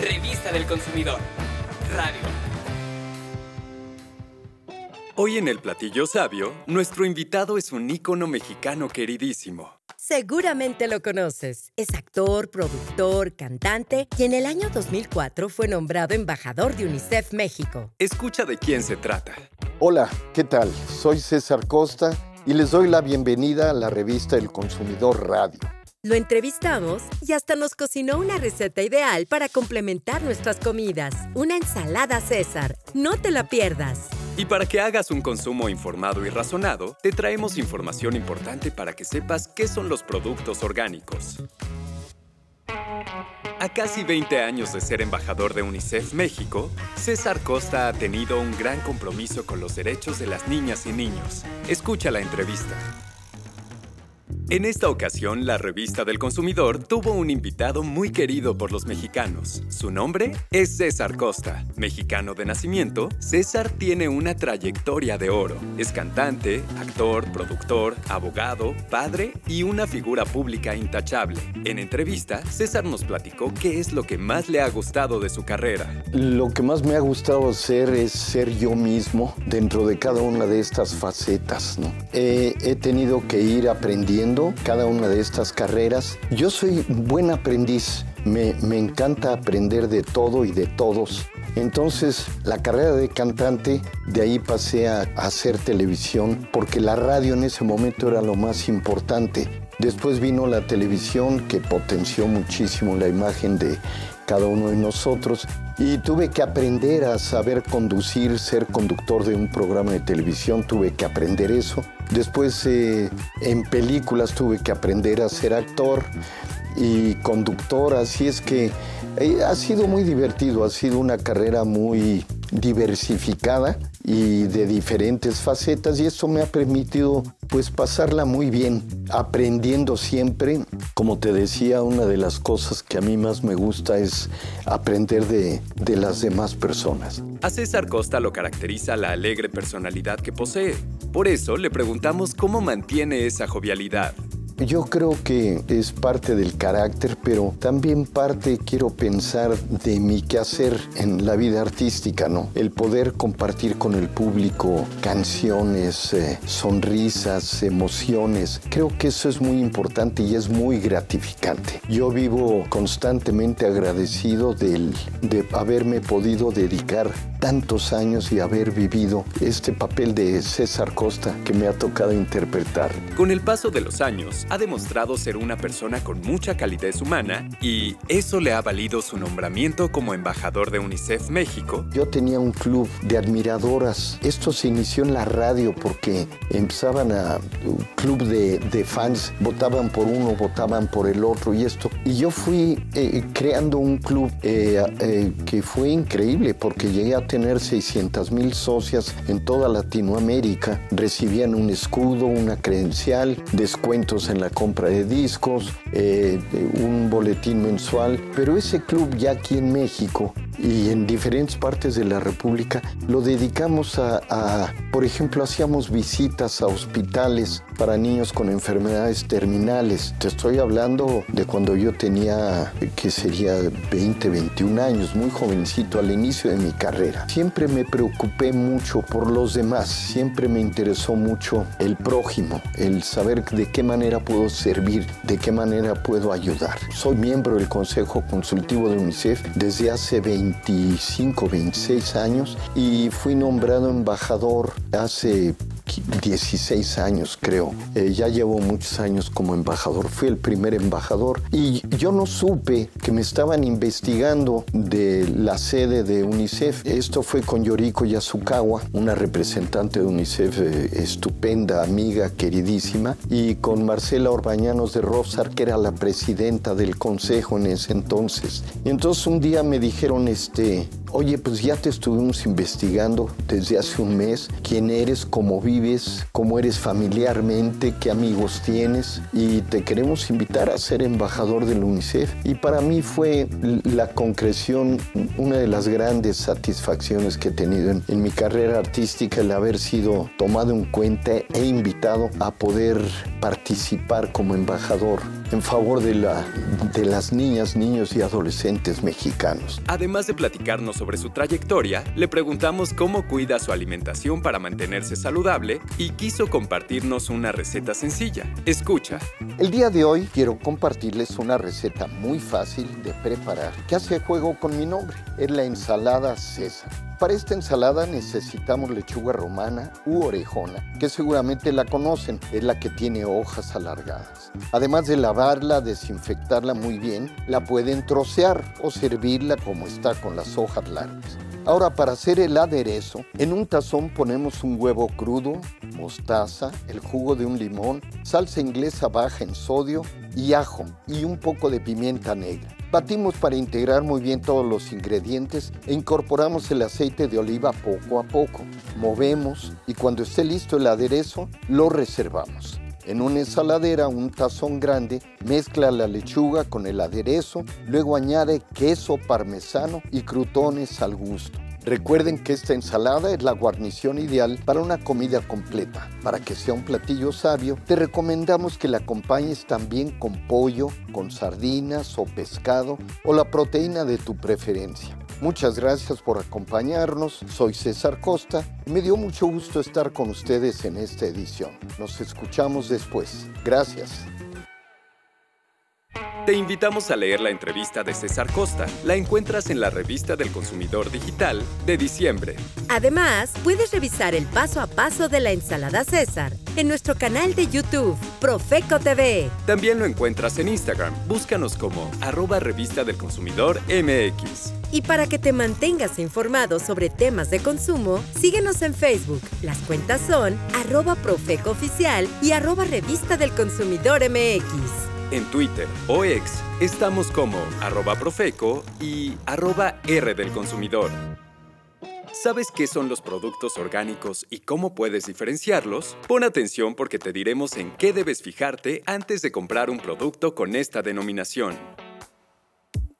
Revista del Consumidor. Radio. Hoy en el Platillo Sabio, nuestro invitado es un ícono mexicano queridísimo. Seguramente lo conoces. Es actor, productor, cantante y en el año 2004 fue nombrado embajador de UNICEF México. Escucha de quién se trata. Hola, ¿qué tal? Soy César Costa y les doy la bienvenida a la revista El Consumidor Radio. Lo entrevistamos y hasta nos cocinó una receta ideal para complementar nuestras comidas. Una ensalada César. No te la pierdas. Y para que hagas un consumo informado y razonado, te traemos información importante para que sepas qué son los productos orgánicos. A casi 20 años de ser embajador de UNICEF México, César Costa ha tenido un gran compromiso con los derechos de las niñas y niños. Escucha la entrevista. En esta ocasión, la revista del consumidor tuvo un invitado muy querido por los mexicanos. Su nombre es César Costa. Mexicano de nacimiento, César tiene una trayectoria de oro. Es cantante, actor, productor, abogado, padre y una figura pública intachable. En entrevista, César nos platicó qué es lo que más le ha gustado de su carrera. Lo que más me ha gustado hacer es ser yo mismo dentro de cada una de estas facetas. he tenido que ir aprendiendo cada una de estas carreras. Yo soy buen aprendiz, me, me encanta aprender de todo y de todos. Entonces, la carrera de cantante, de ahí pasé a, hacer televisión, porque la radio en ese momento era lo más importante. Después vino la televisión que potenció muchísimo la imagen de cada uno de nosotros y tuve que aprender a saber conducir, ser conductor de un programa de televisión, tuve que aprender eso. Después eh, en películas tuve que aprender a ser actor y conductor, así es que eh, ha sido muy divertido, ha sido una carrera muy diversificada y de diferentes facetas y esto me ha permitido pues pasarla muy bien, aprendiendo siempre. Como te decía, una de las cosas que a mí más me gusta es aprender de, de las demás personas. A César Costa lo caracteriza la alegre personalidad que posee. Por eso le preguntamos cómo mantiene esa jovialidad. Yo creo que es parte del carácter, pero también parte, quiero pensar, de mi quehacer en la vida artística, ¿no? El poder compartir con el público canciones, eh, sonrisas, emociones. Creo que eso es muy importante y es muy gratificante. Yo vivo constantemente agradecido de haberme podido dedicar tantos años y haber vivido este papel de César Costa que me ha tocado interpretar. Con el paso de los años, ha demostrado ser una persona con mucha calidez humana y eso le ha valido su nombramiento como embajador de UNICEF México. Yo tenía un club de admiradoras. Esto se inició en la radio porque empezaban a un club de, fans, votaban por uno, votaban por el otro y esto. Y yo fui eh, creando un club eh, eh, que fue increíble porque llegué a tener 600 mil socias en toda Latinoamérica. Recibían un escudo, una credencial, descuentos en la compra de discos, eh, un boletín mensual. Pero ese club ya aquí en México y en diferentes partes de la República lo dedicamos a, por ejemplo, hacíamos visitas a hospitales para niños con enfermedades terminales. Te estoy hablando de cuando yo tenía, que sería 20, 21 años, muy jovencito al inicio de mi carrera. Siempre me preocupé mucho por los demás, siempre me interesó mucho el prójimo, el saber de qué manera puedo servir, de qué manera puedo ayudar. Soy miembro del Consejo Consultivo de UNICEF desde hace 20 25, 26 años y fui nombrado embajador hace 16 años creo. Eh, ya llevo muchos años como embajador. Fui el primer embajador y yo no supe que me estaban investigando de la sede de UNICEF. Esto fue con Yoriko Yasukawa, una representante de UNICEF eh, estupenda, amiga, queridísima, y con Marcela Orbañanos de Rosar, que era la presidenta del consejo en ese entonces. Y entonces un día me dijeron, este, oye, pues ya te estuvimos investigando desde hace un mes, quién eres, cómo vives, cómo eres familiarmente, qué amigos tienes y te queremos invitar a ser embajador del UNICEF. Y para mí fue la concreción, una de las grandes satisfacciones que he tenido en, en mi carrera artística, el haber sido tomado en cuenta e invitado a poder participar como embajador en favor de, la, de las niñas, niños y adolescentes mexicanos. Además de platicarnos sobre su trayectoria, le preguntamos cómo cuida su alimentación para mantenerse saludable y quiso compartirnos una receta sencilla. Escucha. El día de hoy quiero compartirles una receta muy fácil de preparar que hace juego con mi nombre. Es la ensalada César. Para esta ensalada necesitamos lechuga romana u orejona, que seguramente la conocen, es la que tiene hojas alargadas. Además de lavarla, desinfectarla muy bien, la pueden trocear o servirla como está con las hojas largas. Ahora para hacer el aderezo, en un tazón ponemos un huevo crudo, mostaza, el jugo de un limón, salsa inglesa baja en sodio y ajo y un poco de pimienta negra. Batimos para integrar muy bien todos los ingredientes e incorporamos el aceite de oliva poco a poco. Movemos y cuando esté listo el aderezo, lo reservamos. En una ensaladera, un tazón grande, mezcla la lechuga con el aderezo, luego añade queso parmesano y crutones al gusto. Recuerden que esta ensalada es la guarnición ideal para una comida completa. Para que sea un platillo sabio, te recomendamos que la acompañes también con pollo, con sardinas o pescado o la proteína de tu preferencia. Muchas gracias por acompañarnos. Soy César Costa me dio mucho gusto estar con ustedes en esta edición. Nos escuchamos después. Gracias. Te invitamos a leer la entrevista de César Costa. La encuentras en la revista del consumidor digital de diciembre. Además, puedes revisar el paso a paso de la ensalada César en nuestro canal de YouTube, Profeco TV. También lo encuentras en Instagram. Búscanos como arroba revista del consumidor MX. Y para que te mantengas informado sobre temas de consumo, síguenos en Facebook. Las cuentas son arroba Profeco Oficial y arroba Revista del Consumidor MX. En Twitter o X estamos como arroba Profeco y arroba R del consumidor. ¿Sabes qué son los productos orgánicos y cómo puedes diferenciarlos? Pon atención porque te diremos en qué debes fijarte antes de comprar un producto con esta denominación.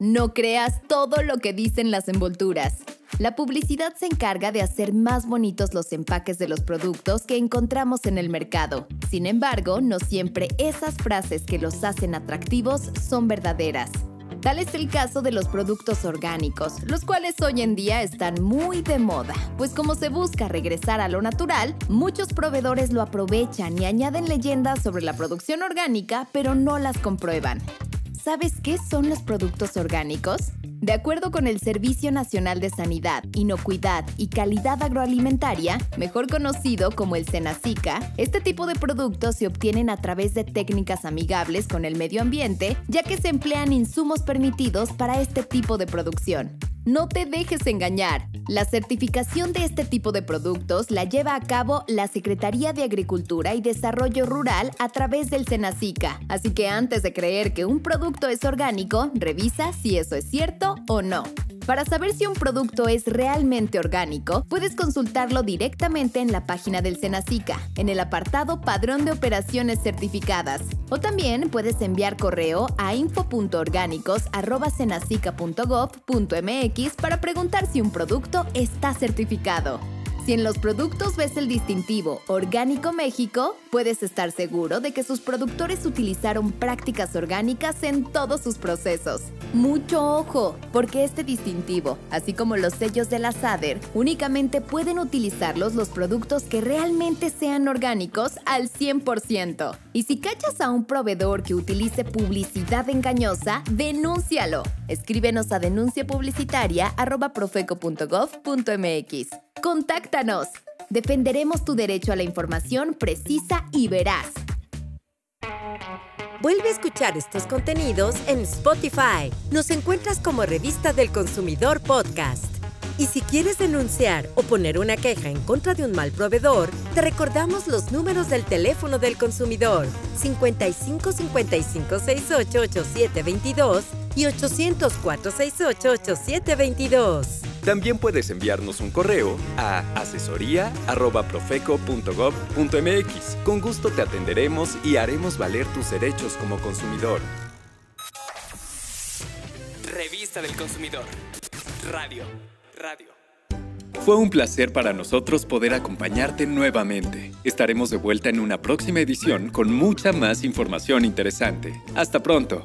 No creas todo lo que dicen las envolturas. La publicidad se encarga de hacer más bonitos los empaques de los productos que encontramos en el mercado. Sin embargo, no siempre esas frases que los hacen atractivos son verdaderas. Tal es el caso de los productos orgánicos, los cuales hoy en día están muy de moda, pues como se busca regresar a lo natural, muchos proveedores lo aprovechan y añaden leyendas sobre la producción orgánica, pero no las comprueban. ¿Sabes qué son los productos orgánicos? De acuerdo con el Servicio Nacional de Sanidad, Inocuidad y Calidad Agroalimentaria, mejor conocido como el SENACICA, este tipo de productos se obtienen a través de técnicas amigables con el medio ambiente, ya que se emplean insumos permitidos para este tipo de producción. No te dejes engañar. La certificación de este tipo de productos la lleva a cabo la Secretaría de Agricultura y Desarrollo Rural a través del Senacica. Así que antes de creer que un producto es orgánico, revisa si eso es cierto o no. Para saber si un producto es realmente orgánico, puedes consultarlo directamente en la página del Senacica, en el apartado Padrón de Operaciones Certificadas. O también puedes enviar correo a info.orgánicos.senacica.gov.mx para preguntar si un producto está certificado. Si en los productos ves el distintivo Orgánico México, puedes estar seguro de que sus productores utilizaron prácticas orgánicas en todos sus procesos. Mucho ojo, porque este distintivo, así como los sellos de la SADER, únicamente pueden utilizarlos los productos que realmente sean orgánicos al 100%. Y si cachas a un proveedor que utilice publicidad engañosa, denúncialo. Escríbenos a denunciapublicitaria.profeco.gov.mx. Contáctanos. Defenderemos tu derecho a la información precisa y veraz. Vuelve a escuchar estos contenidos en Spotify. Nos encuentras como Revista del Consumidor Podcast. Y si quieres denunciar o poner una queja en contra de un mal proveedor, te recordamos los números del teléfono del consumidor 55 55 68 8722 y 800 468 8722. También puedes enviarnos un correo a asesoría.profeco.gov.mx. Con gusto te atenderemos y haremos valer tus derechos como consumidor. Revista del Consumidor. Radio. Radio. Fue un placer para nosotros poder acompañarte nuevamente. Estaremos de vuelta en una próxima edición con mucha más información interesante. Hasta pronto.